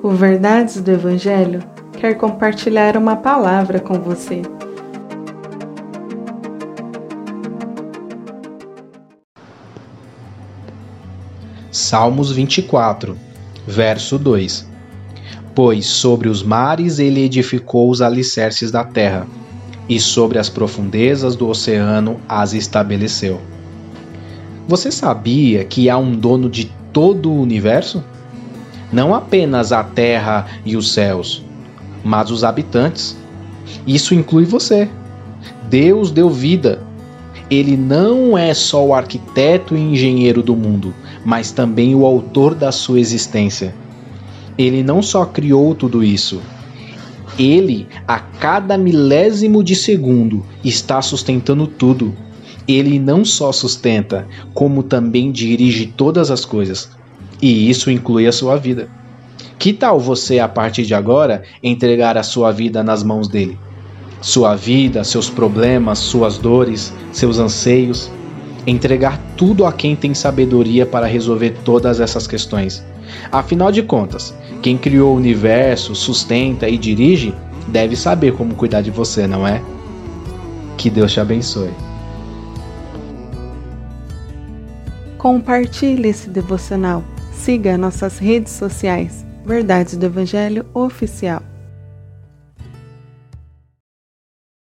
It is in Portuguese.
O Verdades do Evangelho quer compartilhar uma palavra com você. Salmos 24, verso 2 Pois sobre os mares ele edificou os alicerces da terra, e sobre as profundezas do oceano as estabeleceu. Você sabia que há um dono de todo o universo? Não apenas a terra e os céus, mas os habitantes. Isso inclui você. Deus deu vida. Ele não é só o arquiteto e engenheiro do mundo, mas também o autor da sua existência. Ele não só criou tudo isso, ele, a cada milésimo de segundo, está sustentando tudo ele não só sustenta, como também dirige todas as coisas. E isso inclui a sua vida. Que tal você, a partir de agora, entregar a sua vida nas mãos dele? Sua vida, seus problemas, suas dores, seus anseios. Entregar tudo a quem tem sabedoria para resolver todas essas questões. Afinal de contas, quem criou o universo, sustenta e dirige, deve saber como cuidar de você, não é? Que Deus te abençoe. Compartilhe esse devocional. Siga nossas redes sociais. Verdades do Evangelho Oficial.